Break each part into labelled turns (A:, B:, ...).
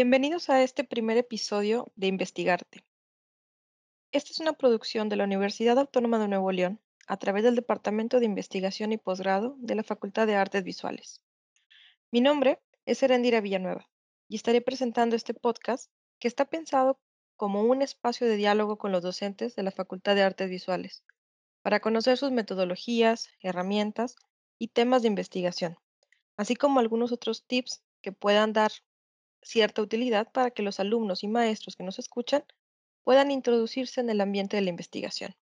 A: Bienvenidos a este primer episodio de Investigarte. Esta es una producción de la Universidad Autónoma de Nuevo León a través del Departamento de Investigación y Posgrado de la Facultad de Artes Visuales. Mi nombre es Erendira Villanueva y estaré presentando este podcast que está pensado como un espacio de diálogo con los docentes de la Facultad de Artes Visuales para conocer sus metodologías, herramientas y temas de investigación, así como algunos otros tips que puedan dar cierta utilidad para que los alumnos y maestros que nos escuchan puedan introducirse en el ambiente de la investigación.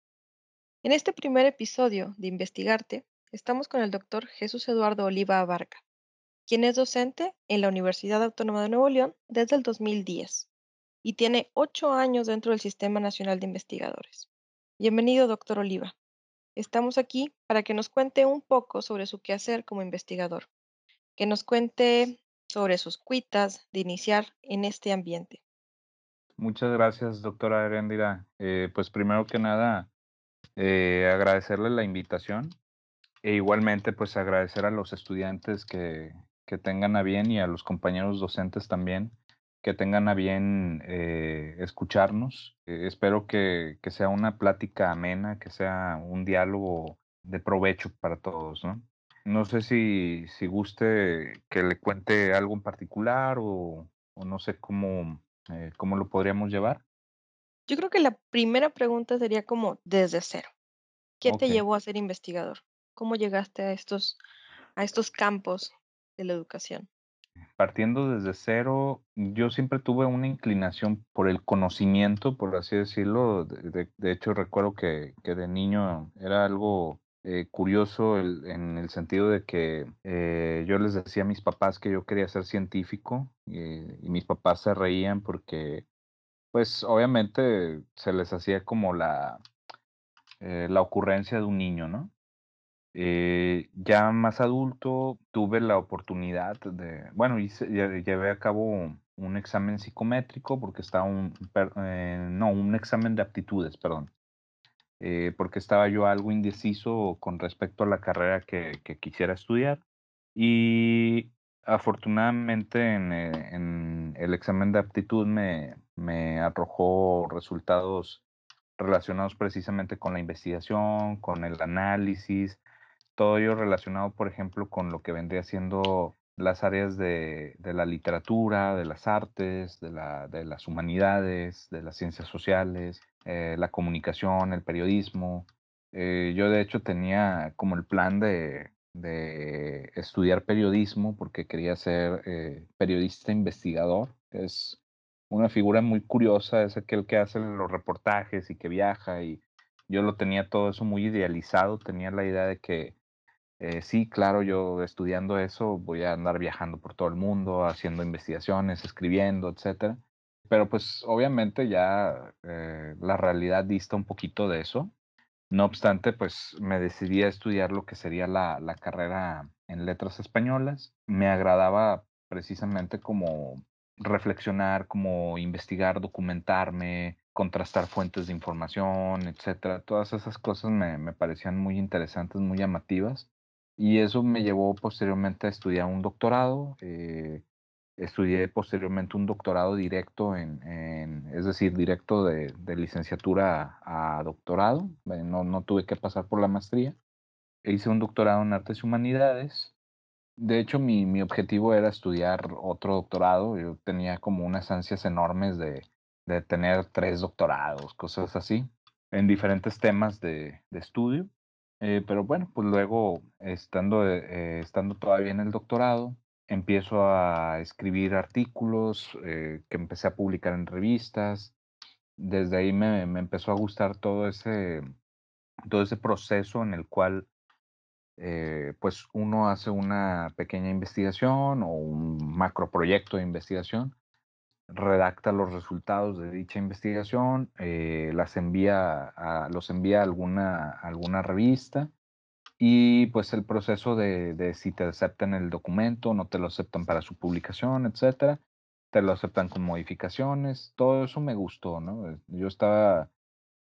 A: En este primer episodio de Investigarte, estamos con el doctor Jesús Eduardo Oliva Abarca, quien es docente en la Universidad Autónoma de Nuevo León desde el 2010 y tiene ocho años dentro del Sistema Nacional de Investigadores. Bienvenido, doctor Oliva. Estamos aquí para que nos cuente un poco sobre su quehacer como investigador, que nos cuente sobre sus cuitas de iniciar en este ambiente.
B: Muchas gracias, doctora Erendira. Eh, pues primero que nada, eh, agradecerle la invitación e igualmente pues agradecer a los estudiantes que, que tengan a bien y a los compañeros docentes también que tengan a bien eh, escucharnos. espero que, que, sea una plática amena, que sea un diálogo de provecho para todos, ¿no? No sé si, si guste que le cuente algo en particular o, o no sé cómo, eh, cómo lo podríamos llevar.
A: Yo creo que la primera pregunta sería como desde cero. ¿Qué te llevó a ser investigador? ¿Cómo llegaste a estos, a estos campos de la educación?
B: Partiendo desde cero, yo siempre tuve una inclinación por el conocimiento, por así decirlo. De, de hecho, recuerdo que, que, de niño era algo eh, curioso en el sentido de que eh, yo les decía a mis papás que yo quería ser científico eh, y mis papás se reían porque pues obviamente se les hacía como la, la ocurrencia de un niño, ¿no? ya más adulto tuve la oportunidad de, bueno, hice, llevé a cabo un examen psicométrico porque estaba un, no, un examen de aptitudes, perdón eh, porque estaba yo algo indeciso con respecto a la carrera que, quisiera estudiar. Y afortunadamente en, eh, el examen de aptitud me, arrojó resultados relacionados precisamente con la investigación, con el análisis, todo ello relacionado, por ejemplo, con lo que vendría siendo las áreas de, la literatura, de las artes, de, las humanidades, de las ciencias sociales, eh, la comunicación, el periodismo. Eh, yo de hecho tenía como el plan de, de estudiar periodismo porque quería ser eh, periodista investigador. Es una figura muy curiosa, es aquel que hace los reportajes y que viaja y yo lo tenía todo eso muy idealizado, tenía la idea de que sí, claro, yo estudiando eso voy a andar viajando por todo el mundo, haciendo investigaciones, escribiendo, etcétera. Pero pues obviamente ya eh, la realidad dista un poquito de eso. No obstante, pues me decidí a estudiar lo que sería la, la carrera en letras españolas. Me agradaba precisamente como reflexionar, como investigar, documentarme, contrastar fuentes de información, etcétera. Todas esas cosas me, me parecían muy interesantes, muy llamativas. Y eso me llevó posteriormente a estudiar un doctorado. Eh, estudié posteriormente un doctorado directo en, es decir, directo de, licenciatura a, doctorado. Eh, no, no, tuve que pasar por la maestría. E hice un doctorado en artes y humanidades. De hecho, mi, mi objetivo era estudiar otro doctorado. Yo tenía como unas ansias enormes de, de tener tres doctorados, cosas así, en diferentes temas de, de estudio. Eh, pero bueno, pues luego, estando, eh, estando todavía en el doctorado, empiezo a escribir artículos eh, que empecé a publicar en revistas. Desde ahí me, empezó a gustar todo ese, todo ese proceso en el cual pues uno hace una pequeña investigación o un macroproyecto de investigación redacta los resultados de dicha investigación, eh, las envía a, los envía a alguna, alguna revista y pues el proceso de, de, si te aceptan el documento, no te lo aceptan para su publicación, etcétera, te lo aceptan con modificaciones, todo eso me gustó, ¿no? Yo estaba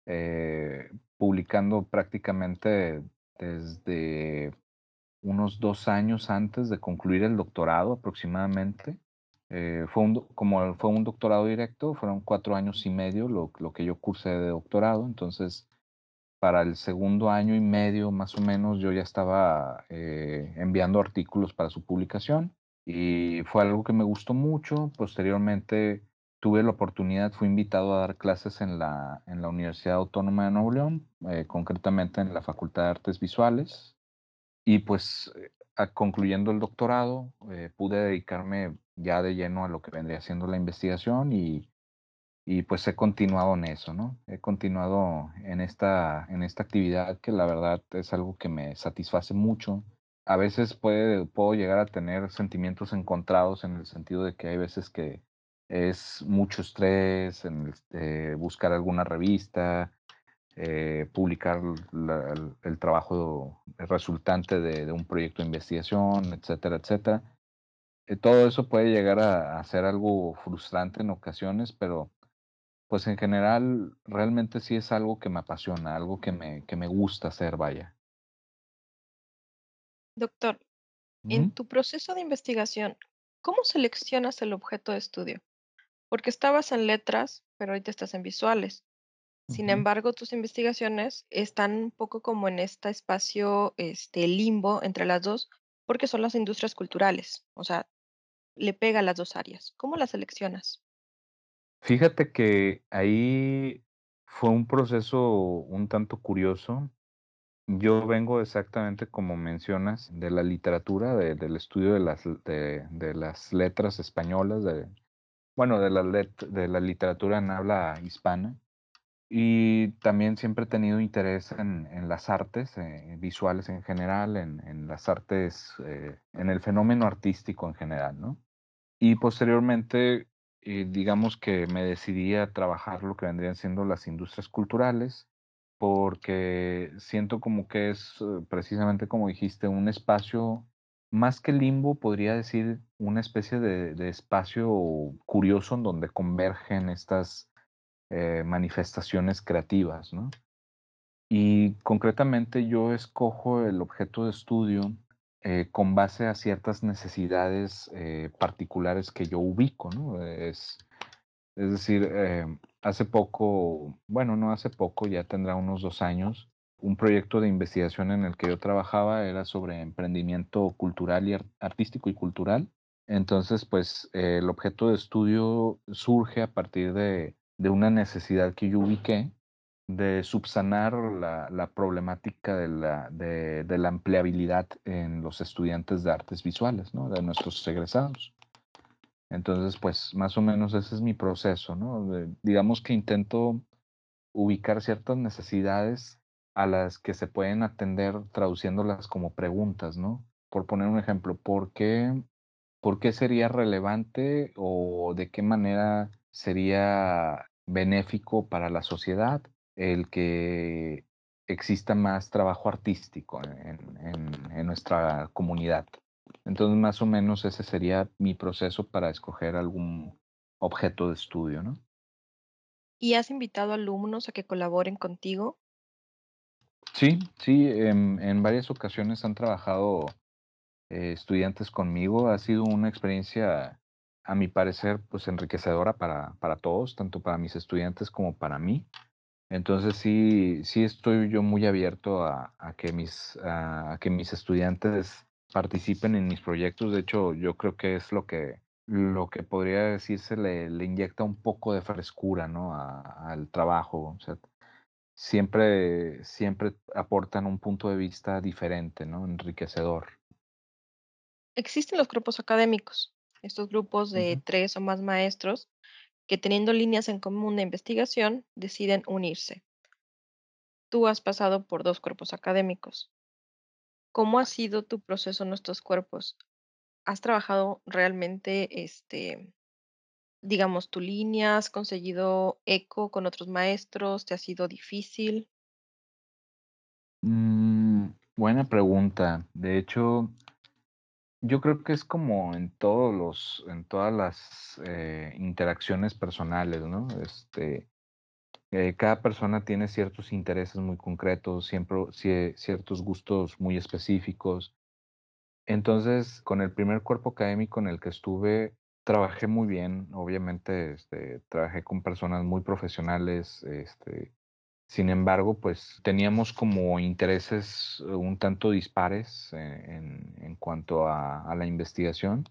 B: eh, publicando prácticamente desde unos dos años antes de concluir el doctorado aproximadamente eh, fue un, como fue un doctorado directo, fueron cuatro años y medio lo, lo que yo cursé de doctorado, entonces para el segundo año y medio más o menos yo ya estaba eh, enviando artículos para su publicación y fue algo que me gustó mucho. Posteriormente tuve la oportunidad, fui invitado a dar clases en la, en la Universidad Autónoma de Nuevo León, eh, concretamente en la Facultad de Artes Visuales. Y pues concluyendo el doctorado, eh, pude dedicarme ya de lleno a lo que vendría siendo la investigación y, y pues he continuado en eso, ¿no? He continuado en esta, en esta actividad que la verdad es algo que me satisface mucho. A veces puede, puedo llegar a tener sentimientos encontrados en el sentido de que hay veces que es mucho estrés en este, buscar alguna revista, eh, publicar el, trabajo resultante de, un proyecto de investigación, etcétera, etcétera. Eh, todo eso puede llegar a, a, ser algo frustrante en ocasiones, pero pues en general realmente sí es algo que me apasiona, algo que me, que me gusta hacer, vaya.
A: Doctor, en tu proceso de investigación, ¿cómo seleccionas el objeto de estudio? Porque estabas en letras, pero ahorita estás en visuales. Sin embargo, tus investigaciones están un poco como en este espacio, este limbo entre las dos, porque son las industrias culturales. O sea, le pega a las dos áreas. ¿Cómo las seleccionas?
B: Fíjate que ahí fue un proceso un tanto curioso. Yo vengo exactamente como mencionas de la literatura, de, del estudio de las, letras españolas, bueno, de la, literatura en habla hispana. Y también siempre he tenido interés en, las artes eh, visuales en general, en, en las artes, eh, en el fenómeno artístico en general, ¿no? Y posteriormente, eh, digamos que me decidí a trabajar lo que vendrían siendo las industrias culturales, porque siento como que es precisamente como dijiste, un espacio más que limbo, podría decir una especie de, de espacio curioso en donde convergen estas eh, manifestaciones creativas, ¿no? Y concretamente yo escojo el objeto de estudio eh, con base a ciertas necesidades eh, particulares que yo ubico, ¿no? Es, decir, hace poco, bueno, no hace poco, ya tendrá unos dos años, un proyecto de investigación en el que yo trabajaba era sobre emprendimiento cultural y artístico y cultural. Entonces, pues el objeto de estudio surge a partir de de una necesidad que yo ubiqué de subsanar la, la problemática de la, de, la empleabilidad en los estudiantes de artes visuales, ¿no? De nuestros egresados. Entonces, pues más o menos ese es mi proceso, ¿no? Digamos que intento ubicar ciertas necesidades a las que se pueden atender traduciéndolas como preguntas, ¿no? Por poner un ejemplo, ¿por qué, ¿por qué sería relevante o de qué manera sería benéfico para la sociedad el que exista más trabajo artístico en, en, en, nuestra comunidad. Entonces, más o menos ese sería mi proceso para escoger algún objeto de estudio, ¿no?
A: ¿Y has invitado alumnos a que colaboren contigo?
B: Sí, sí, en, en varias ocasiones han trabajado eh, estudiantes conmigo. Ha sido una experiencia a mi parecer, pues enriquecedora para, para todos, tanto para mis estudiantes como para mí. Entonces sí, sí estoy yo muy abierto a, a que, mis, a, a, que mis estudiantes participen en mis proyectos. De hecho, yo creo que es lo que, lo que podría decirse le, le inyecta un poco de frescura ¿no? Al trabajo. O sea, siempre, siempre aportan un punto de vista diferente, ¿no? enriquecedor.
A: Existen los grupos académicos estos grupos de tres o más maestros que teniendo líneas en común de investigación deciden unirse. Tú has pasado por dos cuerpos académicos. ¿Cómo ha sido tu proceso en estos cuerpos? ¿Has trabajado realmente, este, digamos, tu línea? ¿Has conseguido eco con otros maestros? ¿Te ha sido difícil?
B: Mm, buena pregunta. De hecho, yo creo que es como en todos los, en todas las eh, interacciones personales, ¿no? Este, eh, cada persona tiene ciertos intereses muy concretos, siempre cie- ciertos gustos muy específicos. Entonces, con el primer cuerpo académico en el que estuve, Trabajé muy bien, obviamente, este, trabajé con personas muy profesionales, este, sin embargo, pues teníamos como intereses un tanto dispares eh, en, en cuanto a, la investigación.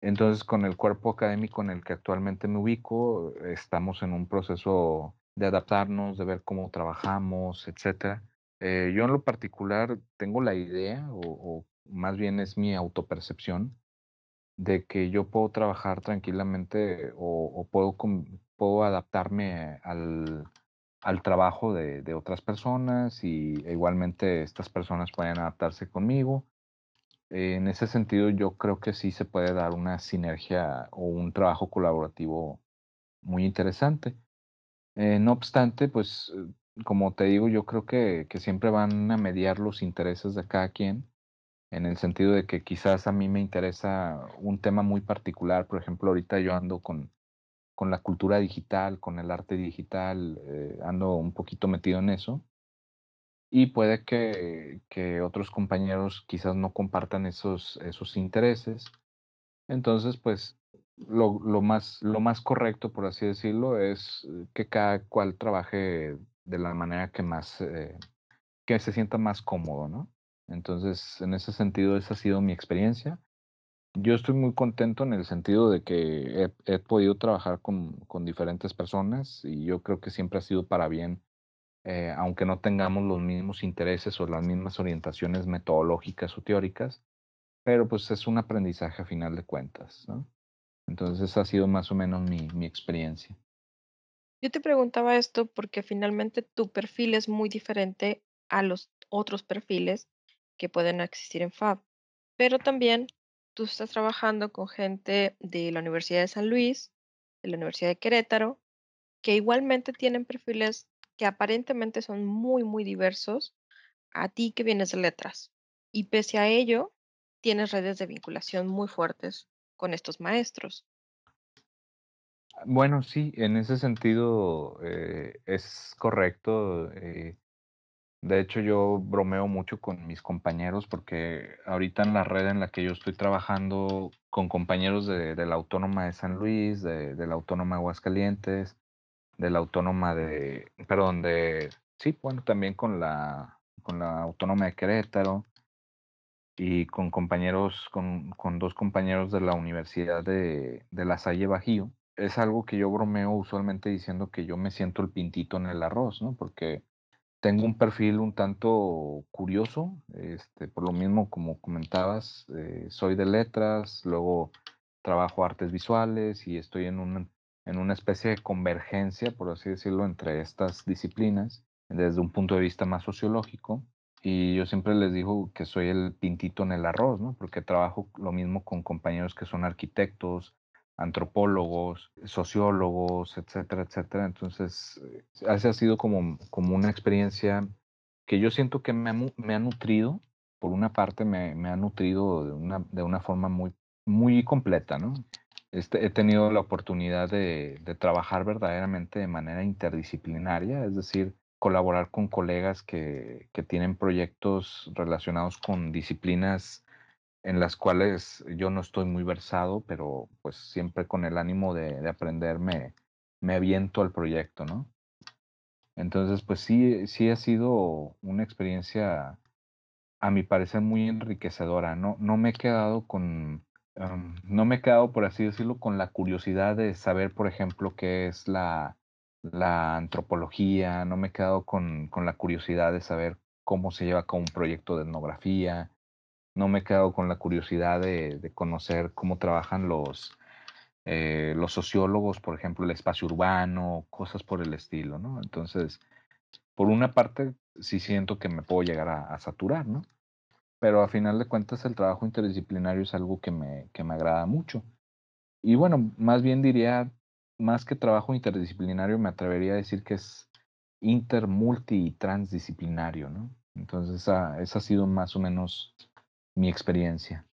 B: Entonces, con el cuerpo académico en el que actualmente me ubico, estamos en un proceso de adaptarnos, de ver cómo trabajamos, etcétera. Eh, yo en lo particular tengo la idea, o, más bien es mi autopercepción, de que yo puedo trabajar tranquilamente o, o puedo, puedo adaptarme al, al trabajo de, otras personas y e igualmente estas personas pueden adaptarse conmigo. En ese sentido, yo creo que sí se puede dar una sinergia o un trabajo colaborativo muy interesante. Eh, no obstante, pues, eh, como te digo, yo creo que, que siempre van a mediar los intereses de cada quien, en el sentido de que quizás a mí me interesa un tema muy particular. Por ejemplo, ahorita yo ando con, con la cultura digital, con el arte digital, eh, ando un poquito metido en eso. Y puede que, otros compañeros quizás no compartan esos, intereses. Entonces, pues lo, lo más, lo más correcto, por así decirlo, es eh, que cada cual trabaje de la manera que más, eh, que se sienta más cómodo, ¿no? Entonces, en ese sentido, esa ha sido mi experiencia. Yo estoy muy contento en el sentido de que he, podido trabajar con, con diferentes personas y yo creo que siempre ha sido para bien eh, aunque no tengamos los mismos intereses o las mismas orientaciones metodológicas o teóricas, pero pues es un aprendizaje a final de cuentas, ¿no? Entonces esa ha sido más o menos mi, mi experiencia.
A: Yo te preguntaba esto porque finalmente tu perfil es muy diferente a los otros perfiles que pueden existir en FAB, pero también tú estás trabajando con gente de la Universidad de San Luis, de la Universidad de Querétaro, que igualmente tienen perfiles que aparentemente son muy, muy diversos a ti que vienes de letras. Y pese a ello, tienes redes de vinculación muy fuertes con estos maestros.
B: Bueno, sí, en ese sentido eh, es correcto. eh, de hecho, yo bromeo mucho con mis compañeros porque ahorita en la red en la que yo estoy trabajando con compañeros de, de la Autónoma de San Luis, de, de la Autónoma de Aguascalientes, de la Autónoma de, perdón, de, sí, bueno, también con la, con la Autónoma de Querétaro y con compañeros, con, con dos compañeros de la Universidad de, de La Salle Bajío. Es algo que yo bromeo usualmente diciendo que yo me siento el pintito en el arroz, ¿no? Porque tengo un perfil un tanto curioso, este, por lo mismo, como comentabas, eh, soy de letras, luego trabajo artes visuales y estoy en un, en una especie de convergencia, por así decirlo, entre estas disciplinas, desde un punto de vista más sociológico. Y yo siempre les digo que soy el pintito en el arroz, ¿no? Porque trabajo lo mismo con compañeros que son arquitectos, antropólogos, sociólogos, etcétera, etcétera. Entonces, eh, esa ha sido como, como una experiencia que yo siento que me ha, me ha nutrido, por una parte me, me ha nutrido de una, de una forma muy, muy completa, ¿no? Este, he tenido la oportunidad de, de trabajar verdaderamente de manera interdisciplinaria, es decir, colaborar con colegas que, que tienen proyectos relacionados con disciplinas en las cuales yo no estoy muy versado, pero pues siempre con el ánimo de, de aprender me, me aviento al proyecto, ¿no? Entonces, pues sí, sí ha sido una experiencia, a mi parecer, muy enriquecedora. No, no me he quedado con, em, no me he quedado, por así decirlo, con la curiosidad de saber, por ejemplo, qué es la, la antropología, no me he quedado con, con la curiosidad de saber cómo se lleva cabo un proyecto de etnografía, no me he quedado con la curiosidad de, de conocer cómo trabajan los, eh, los sociólogos, por ejemplo, el espacio urbano, cosas por el estilo, ¿no? Entonces, por una parte, sí siento que me puedo llegar a, a saturar, ¿no? Pero a final de cuentas, el trabajo interdisciplinario es algo que me, que me agrada mucho. Y bueno, más bien diría, más que trabajo interdisciplinario, me atrevería a decir que es inter, multi y transdisciplinario, ¿no? Entonces, esa, esa ha sido más o menos mi experiencia.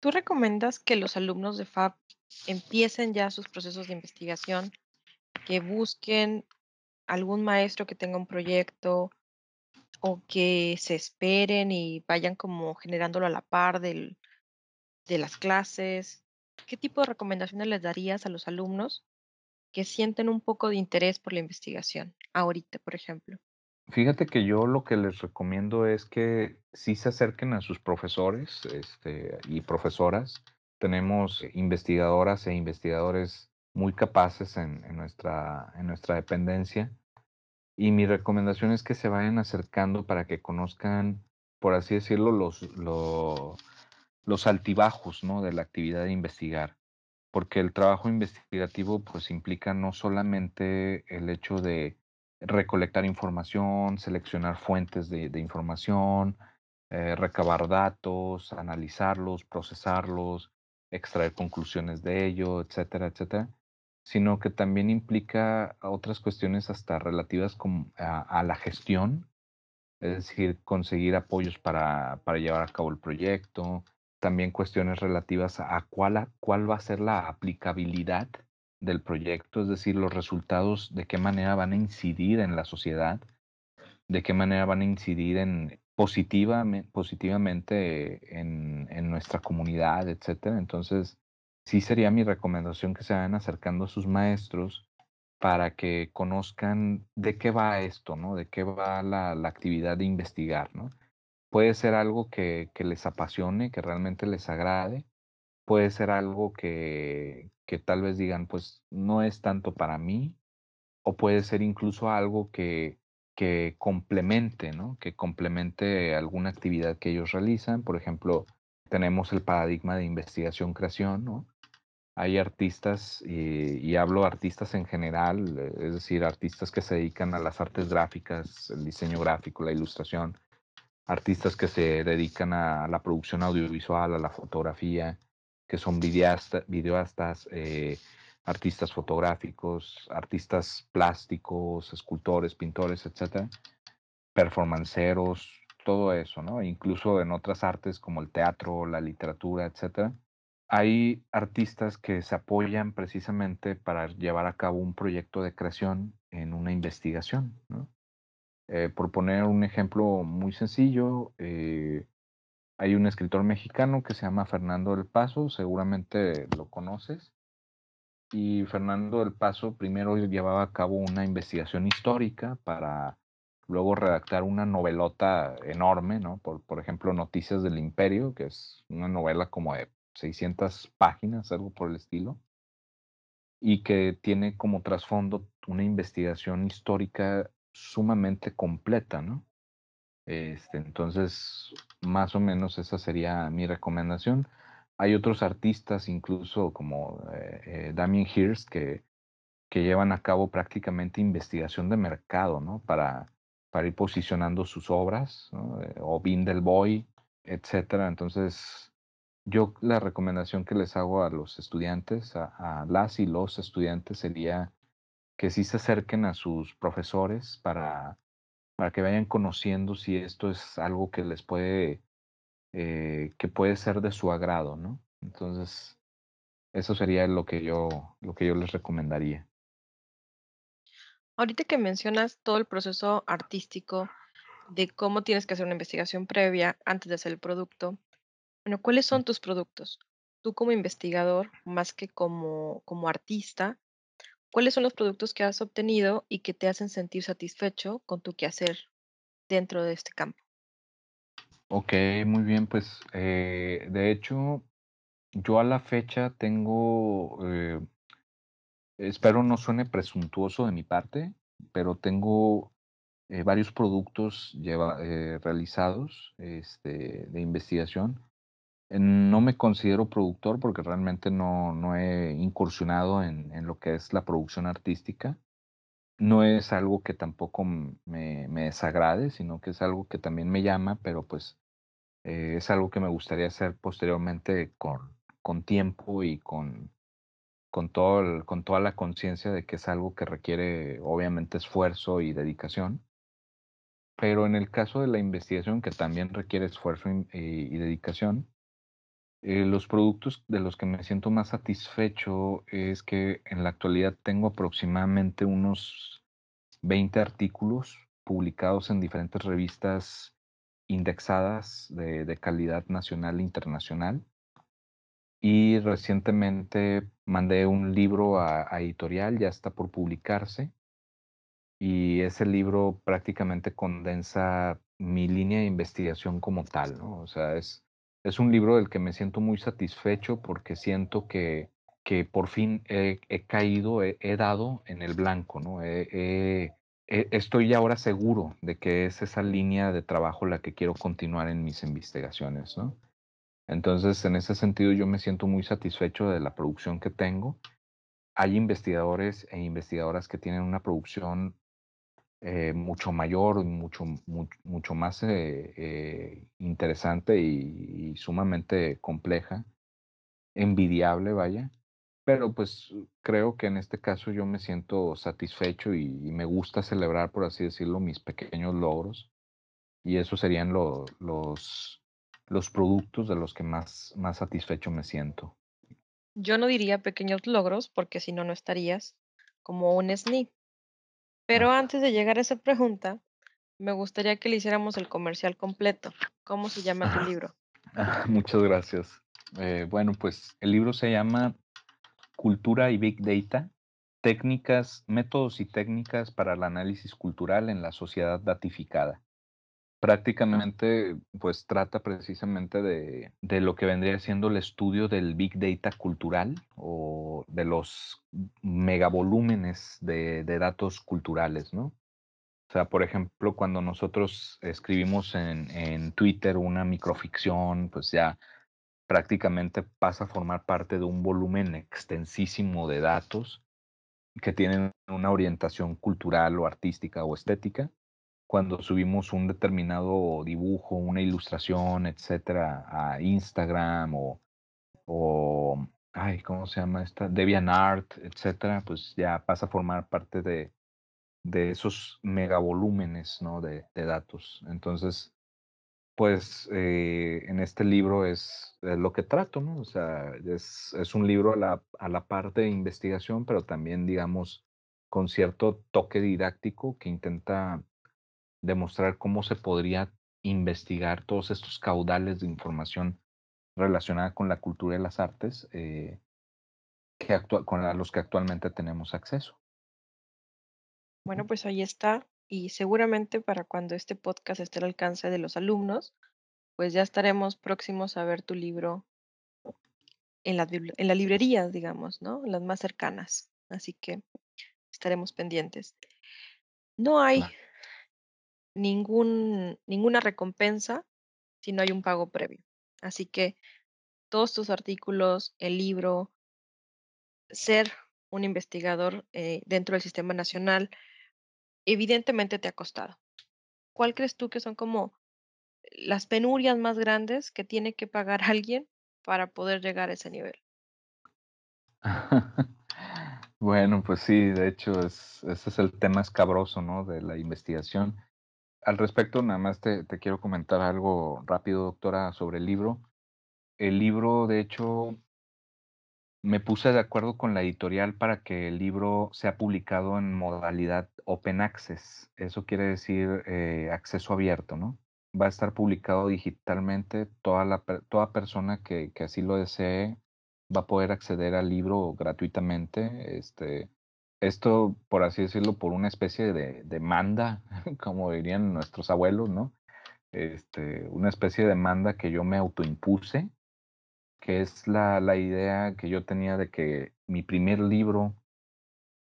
A: ¿Tú recomiendas que los alumnos de FAB empiecen ya sus procesos de investigación, que busquen algún maestro que tenga un proyecto o que se esperen y vayan como generándolo a la par del- de las clases? ¿Qué tipo de recomendaciones les darías a los alumnos que sienten un poco de interés por la investigación? Ahorita, por ejemplo.
B: Fíjate que yo lo que les recomiendo es que sí se acerquen a sus profesores, este, y profesoras. Tenemos investigadoras e investigadores muy capaces en nuestra en nuestra dependencia, y mi recomendación es que se vayan acercando para que conozcan, por así decirlo, los lo los altibajos, ¿no?, de la actividad de investigar. Porque el trabajo investigativo, pues, implica no solamente el hecho de recolectar información, seleccionar fuentes de información, eh, recabar datos, analizarlos, procesarlos, extraer conclusiones de ello, etcétera, etcétera, sino que también implica otras cuestiones hasta relativas a la gestión, es decir, conseguir apoyos para llevar a cabo el proyecto, también cuestiones relativas a cuál va a ser la aplicabilidad del proyecto, es decir, los resultados, de qué manera van a incidir en la sociedad, de qué manera van a incidir en positivame positivamente en nuestra comunidad, etcétera. Entonces, sí sería mi recomendación que se vayan acercando a sus maestros para que conozcan de qué va esto, ¿no?, de qué va la la actividad de investigar, ¿no? Puede ser algo que que les apasione, que realmente les agrade, puede ser algo que que tal vez digan, pues, no es tanto para mí, o puede ser incluso algo que que complemente, ¿no?, que complemente alguna actividad que ellos realizan. Por ejemplo, tenemos el paradigma de investigación-creación, ¿no? Hay artistas, y y hablo artistas en general, es decir, artistas que se dedican a las artes gráficas, el diseño gráfico, la ilustración, artistas que se dedican a la producción audiovisual, a la fotografía, que son videasta videastas, eh, artistas fotográficos, artistas plásticos, escultores, pintores, etcétera, performanceros, todo eso, ¿no? Incluso en otras artes como el teatro, la literatura, etcétera. Hay artistas que se apoyan precisamente para llevar a cabo un proyecto de creación en una investigación, ¿no? Eh, por poner un ejemplo muy sencillo, eh, hay un escritor mexicano que se llama Fernando del Paso, seguramente lo conoces. Y Fernando del Paso primero llevaba a cabo una investigación histórica para luego redactar una novelota enorme, ¿no? Por por ejemplo, Noticias del Imperio, que es una novela como de 600 páginas, algo por el estilo. Y que tiene como trasfondo una investigación histórica sumamente completa, ¿no? Este, entonces, más o menos esa sería mi recomendación. Hay otros artistas, incluso como, eh eh, Damien Hirst, que que llevan a cabo prácticamente investigación de mercado, ¿no? Para para ir posicionando sus obras. Eh, o Boy, etcétera. Entonces, yo la recomendación que les hago a los estudiantes, a a las y los estudiantes sería que sí se acerquen a sus profesores para para que vayan conociendo si esto es algo que les puede, eh, que puede ser de su agrado, ¿no? Entonces, eso sería lo que yo lo que yo les recomendaría.
A: Ahorita que mencionas todo el proceso artístico de cómo tienes que hacer una investigación previa antes de hacer el producto, bueno, ¿cuáles son tus productos? Tú como investigador, más que como como artista, ¿cuáles son los productos que has obtenido y que te hacen sentir satisfecho con tu quehacer dentro de este campo?
B: Okey, muy bien, pues, eh, de hecho, yo a la fecha tengo, eh espero no suene presuntuoso de mi parte, pero tengo, eh, varios productos realizados, este, de investigación. No me considero productor porque realmente no no he incursionado en en lo que es la producción artística. No es algo que tampoco me me desagrade, sino que es algo que también me llama, pero, pues, eh, es algo que me gustaría hacer posteriormente con con tiempo y con con todo con toda la conciencia de que es algo que requiere, obviamente, esfuerzo y dedicación. Pero en el caso de la investigación, que también requiere esfuerzo, y dedicación, eh, los productos de los que me siento más satisfecho es que en la actualidad tengo aproximadamente unos 20 artículos publicados en diferentes revistas indexadas de de calidad nacional e internacional. Y recientemente mandé un libro a a editorial, ya está por publicarse. Y ese libro prácticamente condensa mi línea de investigación como tal, ¿no? O sea, es es un libro del que me siento muy satisfecho porque siento que que por fin he caído, he dado en el blanco, ¿no? He estoy ahora seguro de que es esa línea de trabajo la que quiero continuar en mis investigaciones, ¿no? Entonces, en ese sentido, yo me siento muy satisfecho de la producción que tengo. Hay investigadores e investigadoras que tienen una producción eh, mucho mayor, mucho, mucho, más eh, eh, interesante y, sumamente compleja, envidiable, vaya. Pero pues creo que en este caso yo me siento satisfecho y, me gusta celebrar, por así decirlo, mis pequeños logros. Y esos serían lo- los, los productos de los que más, más satisfecho me siento.
A: Yo no diría pequeños logros, porque si no, no estarías como un SNI. Pero
B: Ah,
A: antes de llegar a esa pregunta, me gustaría que le hiciéramos el comercial completo. ¿Cómo se llama tu libro?
B: Muchas gracias. Eh, bueno, pues el libro se llama Cultura y Big Data, técnicas, métodos y técnicas para el análisis cultural en la sociedad datificada. Prácticamente, pues trata precisamente de, de lo que vendría siendo el estudio del Big Data cultural o de los megavolúmenes de, de datos culturales, ¿no? O sea, por ejemplo, cuando nosotros escribimos en, en Twitter una microficción, pues ya prácticamente pasa a formar parte de un volumen extensísimo de datos que tienen una orientación cultural o artística o estética. Cuando subimos un determinado dibujo, una ilustración, etcétera, a Instagram o, o ay, ¿cómo se llama esta? DeviantArt, etcétera, pues ya pasa a formar parte de, de esos megavolúmenes, ¿no? De, de datos. Entonces, pues, eh, en este libro es, eh, lo que trato, ¿no? O sea, es es un libro a la a la par de investigación, pero también, digamos, con cierto toque didáctico que intenta demostrar cómo se podría investigar todos estos caudales de información relacionada con la cultura y las artes, eh, que actua con los que actualmente tenemos acceso.
A: Bueno, pues ahí está. Y seguramente para cuando este podcast esté al alcance de los alumnos, pues ya estaremos próximos a ver tu libro en las, en las librerías, digamos, ¿no? Las más cercanas. Así que estaremos pendientes. No hay
B: Claro.
A: Ningún, ninguna recompensa si no hay un pago previo. Así que todos tus artículos, el libro, ser un investigador eh, dentro del sistema nacional, evidentemente te ha costado. ¿Cuál crees tú que son como las penurias más grandes que tiene que pagar alguien para poder llegar a ese nivel?
B: Bueno, pues sí, de hecho, es ese es el tema escabroso, ¿no?, de la investigación. Al respecto, nada más te quiero comentar algo rápido, doctora, sobre el libro. El libro, de hecho, me puse de acuerdo con la editorial para que el libro sea publicado en modalidad open access. Eso quiere decir, eh, acceso abierto, ¿no? Va a estar publicado digitalmente, toda la toda persona que que así lo desee va a poder acceder al libro gratuitamente, este, esto, por así decirlo, por una especie de demanda, como dirían nuestros abuelos, ¿no? Este, una especie de demanda que yo me autoimpuse, que es la la idea que yo tenía de que mi primer libro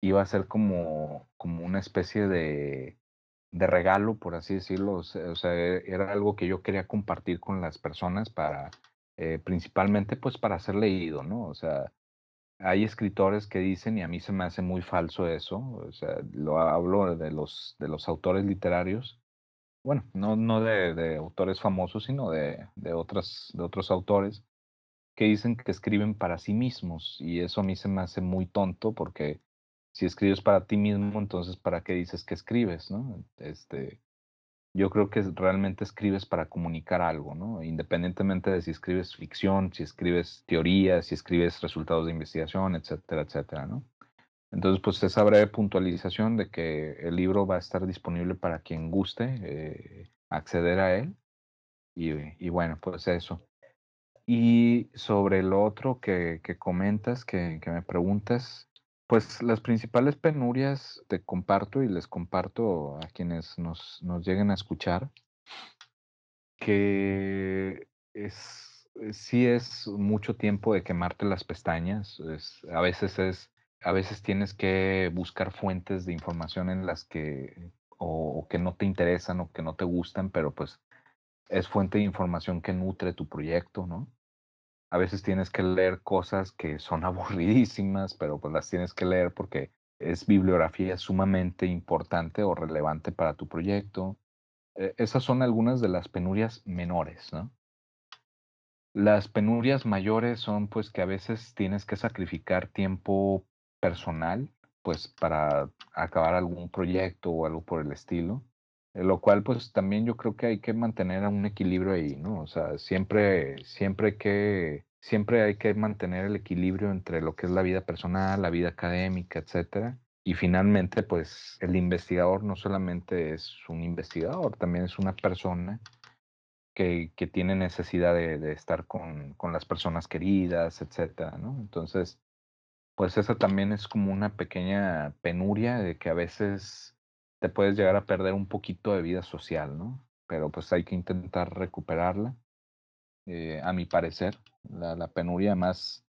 B: iba a ser como como una especie de de regalo, por así decirlo, o sea era algo que yo quería compartir con las personas para, eh, principalmente, pues, para ser leído, ¿no? O sea, hay escritores que dicen, y a mí se me hace muy falso eso, o sea, lo hablo de los de los autores literarios, bueno, no no de de autores famosos, sino de de otras de otros autores, que dicen que escriben para sí mismos, y eso a mí se me hace muy tonto, porque si escribes para ti mismo, entonces, ¿para qué dices que escribes, no? Este, yo creo que realmente escribes para comunicar algo, ¿no? Independientemente de si escribes ficción, si escribes teorías, si escribes resultados de investigación, etcétera, etcétera, ¿no? Entonces, pues esa breve puntualización de que el libro va a estar disponible para quien guste eh, acceder a él y, y bueno, pues eso. Y sobre lo otro que, que comentas, que, que me preguntas, pues las principales penurias te comparto y les comparto a quienes nos, nos lleguen a escuchar, que es, eh, sí es mucho tiempo de quemarte las pestañas, es, a veces es, a veces tienes que buscar fuentes de información en las que, o, que no te interesan o que no te gustan, pero pues es fuente de información que nutre tu proyecto, ¿no? A veces tienes que leer cosas que son aburridísimas, pero pues las tienes que leer porque es bibliografía sumamente importante o relevante para tu proyecto. Eh, esas son algunas de las penurias menores, ¿no? Las penurias mayores son pues que a veces tienes que sacrificar tiempo personal, pues para acabar algún proyecto o algo por el estilo, lo cual pues también yo creo que hay que mantener un equilibrio ahí, ¿no? O sea, siempre, siempre que, siempre hay que mantener el equilibrio entre lo que es la vida personal, la vida académica, etcétera. Y finalmente, pues el investigador no solamente es un investigador, también es una persona que, que tiene necesidad de, de estar con, con, las personas queridas, etcétera, ¿no? Entonces, pues esa también es como una pequeña penuria de que a veces te puedes llegar a perder un poquito de vida social, ¿no? Pero pues hay que intentar recuperarla. Eh, a mi parecer, la, penuria más,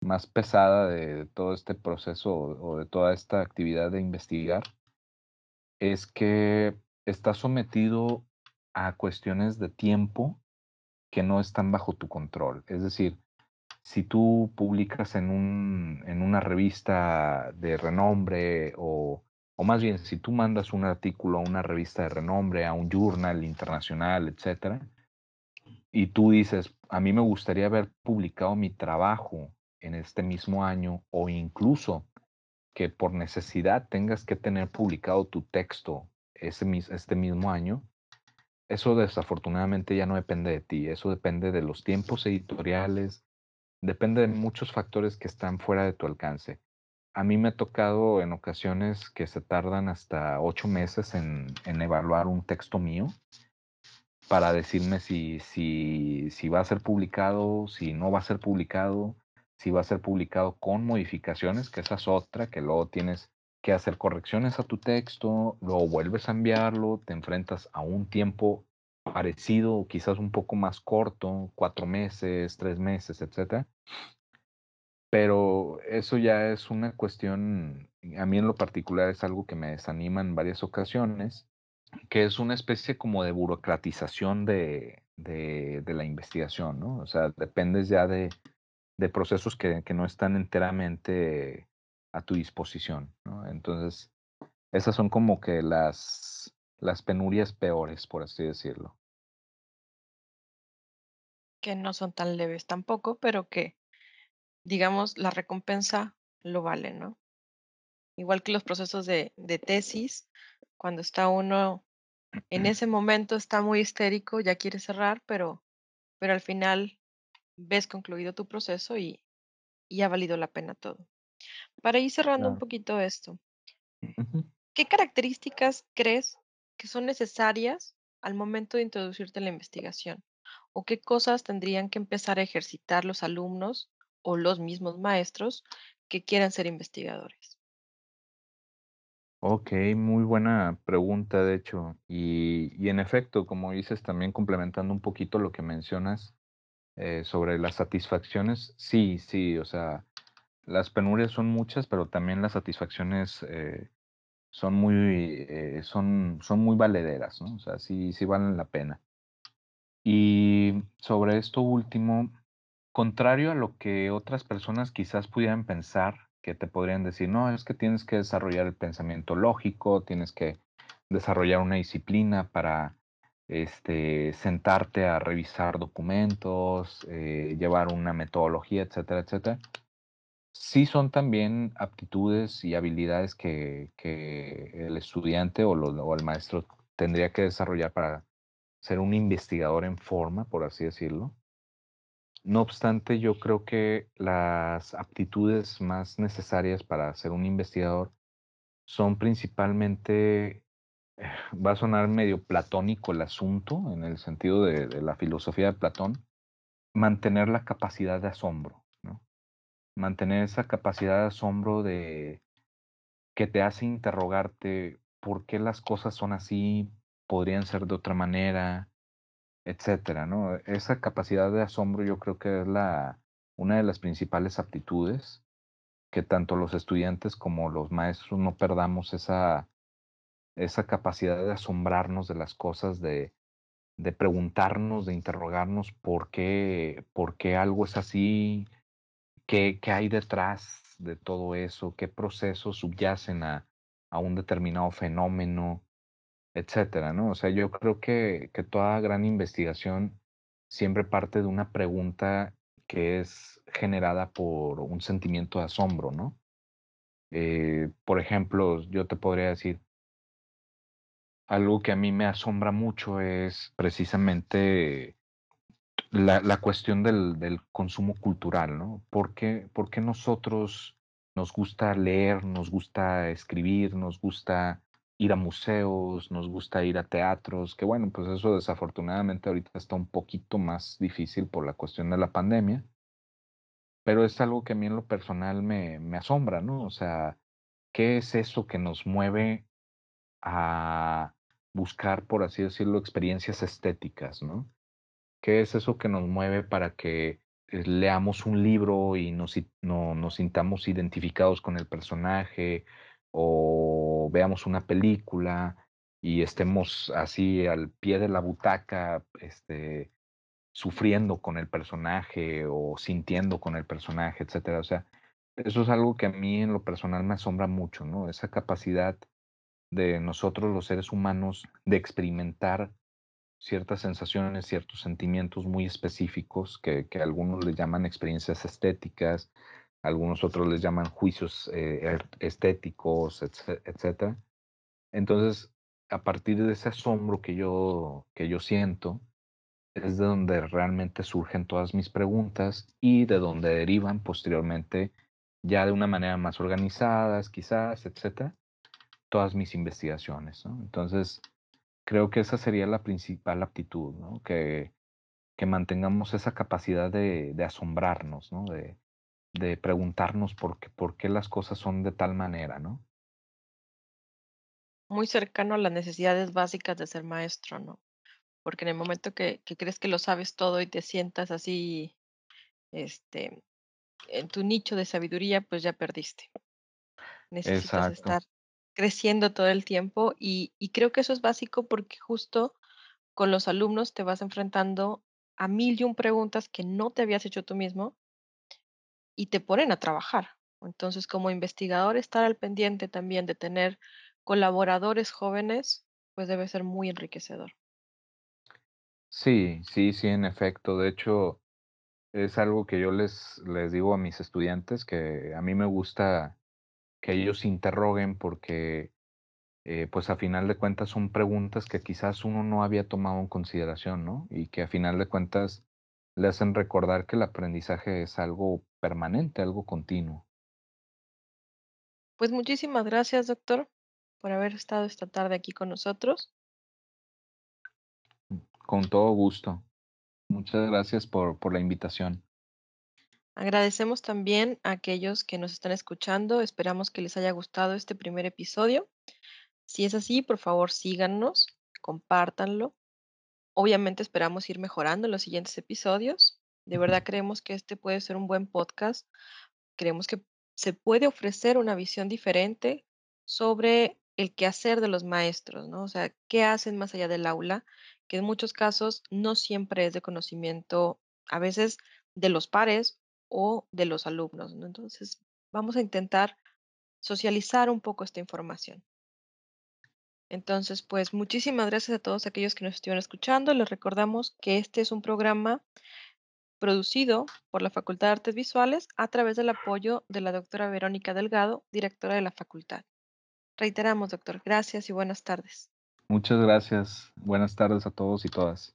B: más pesada de todo este proceso o, de toda esta actividad de investigar es que está sometido a cuestiones de tiempo que no están bajo tu control. Es decir, si tú publicas en, un, en una revista de renombre o, o, más bien si tú mandas un artículo a una revista de renombre, a un journal internacional, etcétera, y tú dices, a mí me gustaría haber publicado mi trabajo en este mismo año o incluso que por necesidad tengas que tener publicado tu texto este mismo año, eso desafortunadamente ya no depende de ti, eso depende de los tiempos editoriales, depende de muchos factores que están fuera de tu alcance. A mí me ha tocado en ocasiones que se tardan hasta ocho meses en, evaluar un texto mío para decirme si, si, si va a ser publicado, si no va a ser publicado, si va a ser publicado con modificaciones, que esa es otra, que luego tienes que hacer correcciones a tu texto, luego vuelves a enviarlo, te enfrentas a un tiempo parecido, quizás un poco más corto, cuatro meses, tres meses, etcétera. Pero eso ya es una cuestión, a mí en lo particular es algo que me desanima en varias ocasiones, que es una especie como de burocratización de, de, la investigación, ¿no? O sea, dependes ya de, de procesos que, que, no están enteramente a tu disposición, ¿no? Entonces, esas son como que las, las penurias peores, por así decirlo.
A: Que no son tan leves tampoco, pero que, digamos, la recompensa lo vale, ¿no? Igual que los procesos de, de tesis, cuando está uno en ese momento está muy histérico, ya quiere cerrar, pero, pero al final ves concluido tu proceso y, y ha valido la pena todo. Para ir cerrando un poquito esto. ¿qué características crees que son necesarias al momento de introducirte en la investigación? ¿O qué cosas tendrían que empezar a ejercitar los alumnos o los mismos maestros que quieran ser investigadores?
B: Ok, muy buena pregunta, de hecho. Y, y en efecto, como dices, también complementando un poquito lo que mencionas eh, sobre las satisfacciones, sí, sí, o sea, las penurias son muchas, pero también las satisfacciones eh, son muy, eh, son, son muy valederas, ¿no? O sea, sí, sí valen la pena. Y sobre esto último, contrario a lo que otras personas quizás pudieran pensar, que te podrían decir, no, es que tienes que desarrollar el pensamiento lógico, tienes que desarrollar una disciplina para este, sentarte a revisar documentos, eh, llevar una metodología, etcétera, etcétera. Sí son también aptitudes y habilidades que, el estudiante o el maestro tendría que desarrollar para ser un investigador en forma, por así decirlo. No obstante, yo creo que las aptitudes más necesarias para ser un investigador son principalmente, eh, va a sonar medio platónico el asunto, en el sentido de, de la filosofía de Platón, mantener la capacidad de asombro, ¿no? Mantener esa capacidad de asombro de que te hace interrogarte por qué las cosas son así, podrían ser de otra manera, etcétera, ¿no? Esa capacidad de asombro yo creo que es la una de las principales aptitudes que tanto los estudiantes como los maestros no perdamos esa esa capacidad de asombrarnos de las cosas, de de preguntarnos, de interrogarnos por qué por qué algo es así, qué qué hay detrás de todo eso, qué procesos subyacen a a un determinado fenómeno, etcétera, ¿no? O sea, yo creo que que toda gran investigación siempre parte de una pregunta que es generada por un sentimiento de asombro, ¿no? Eh, por ejemplo, yo te podría decir, algo que a mí me asombra mucho es precisamente la, la cuestión del, del consumo cultural, ¿no? ¿Por qué, por qué nosotros nos gusta leer, nos gusta escribir, nos gusta ir a museos, nos gusta ir a teatros? Que bueno, pues eso desafortunadamente ahorita está un poquito más difícil por la cuestión de la pandemia, pero es algo que a mí en lo personal me, asombra, ¿no? O sea, ¿qué es eso que nos mueve a buscar, por así decirlo, experiencias estéticas, ¿no? ¿Qué es eso que nos mueve para que eh, leamos un libro y nos, nos sintamos identificados con el personaje o veamos una película y estemos así al pie de la butaca, este, sufriendo con el personaje o sintiendo con el personaje, etcétera? O sea, eso es algo que a mí en lo personal me asombra mucho, ¿no? Esa capacidad de nosotros los seres humanos de experimentar ciertas sensaciones, ciertos sentimientos muy específicos que, que algunos les llaman experiencias estéticas, algunos otros les llaman juicios eh, er- estéticos, etc- etcétera. Entonces, a partir de ese asombro que yo, que yo siento, es de donde realmente surgen todas mis preguntas y de donde derivan posteriormente, ya de una manera más organizadas, quizás, etcétera, todas mis investigaciones. Entonces, creo que esa sería la principal aptitud. Que, que mantengamos esa capacidad de, de asombrarnos, ¿no? De, de preguntarnos por qué, por qué las cosas son de tal manera, ¿no?
A: Muy cercano a las necesidades básicas de ser maestro, ¿no? Porque en el momento que, que crees que lo sabes todo y te sientas así, este, en tu nicho de sabiduría, pues ya perdiste. Necesitas
B: Exacto.
A: estar creciendo todo el tiempo y, y creo que eso es básico porque justo con los alumnos te vas enfrentando a mil y un preguntas que no te habías hecho tú mismo y te ponen a trabajar. Entonces, como investigador, estar al pendiente también de tener colaboradores jóvenes, pues debe ser muy enriquecedor.
B: Sí, sí, sí, en efecto. De hecho, es algo que yo les, les digo a mis estudiantes, que a mí me gusta que ellos interroguen porque eh, pues a final de cuentas son preguntas que quizás uno no había tomado en consideración, ¿no? Y que a final de cuentas le hacen recordar que el aprendizaje es algo permanente, algo continuo.
A: Pues muchísimas gracias, doctor, por haber estado esta tarde aquí con nosotros.
B: Con todo gusto. Muchas gracias por, por la invitación.
A: Agradecemos también a aquellos que nos están escuchando. Esperamos que les haya gustado este primer episodio. Si es así, por favor, síganos, compártanlo. Obviamente esperamos ir mejorando en los siguientes episodios. De verdad creemos que este puede ser un buen podcast Creemos que se puede ofrecer una visión diferente sobre el quehacer de los maestros, ¿no? O sea, qué hacen más allá del aula, que en muchos casos no siempre es de conocimiento, a veces de los pares o de los alumnos, ¿no? Entonces, vamos a intentar socializar un poco esta información. Entonces, pues muchísimas gracias a todos aquellos que nos estuvieron escuchando. Les recordamos que este es un programa producido por la Facultad de Artes Visuales a través del apoyo de la doctora Verónica Delgado, directora de la facultad. Reiteramos, doctor, gracias y buenas tardes.
B: Muchas gracias. Buenas tardes a todos y todas.